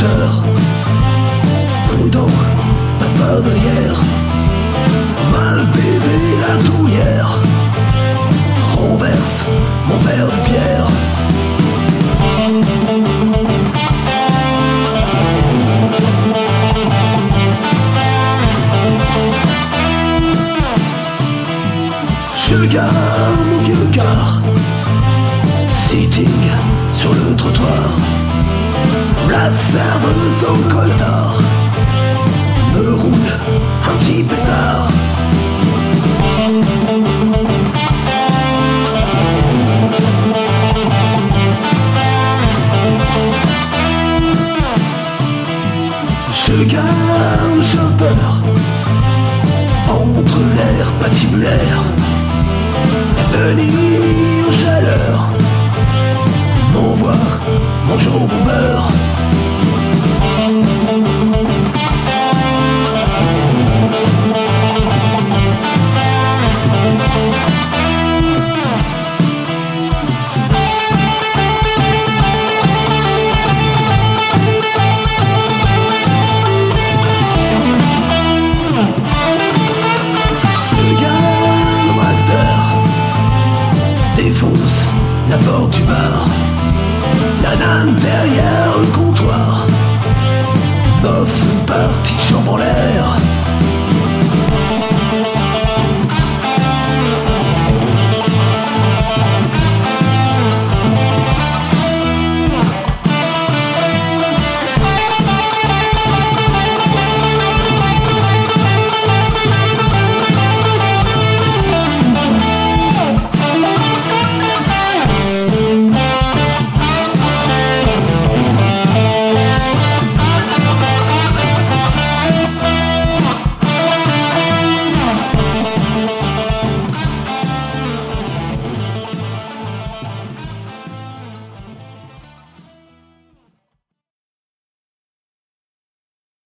hauteur. Prudent, passe pas derrière. Mal baisé la douillère. Renverse mon verre de pierre. Je gare mon vieux car, sitting sur le trottoir. La serveuse en coltard Me roule un petit pétard. Je garde le chauffeur Entre l'air patibulaire Venir en chaleur M'envoie mon jambon beurre la porte du bar. La dame derrière le comptoir. Bof une partie de chambre en l'air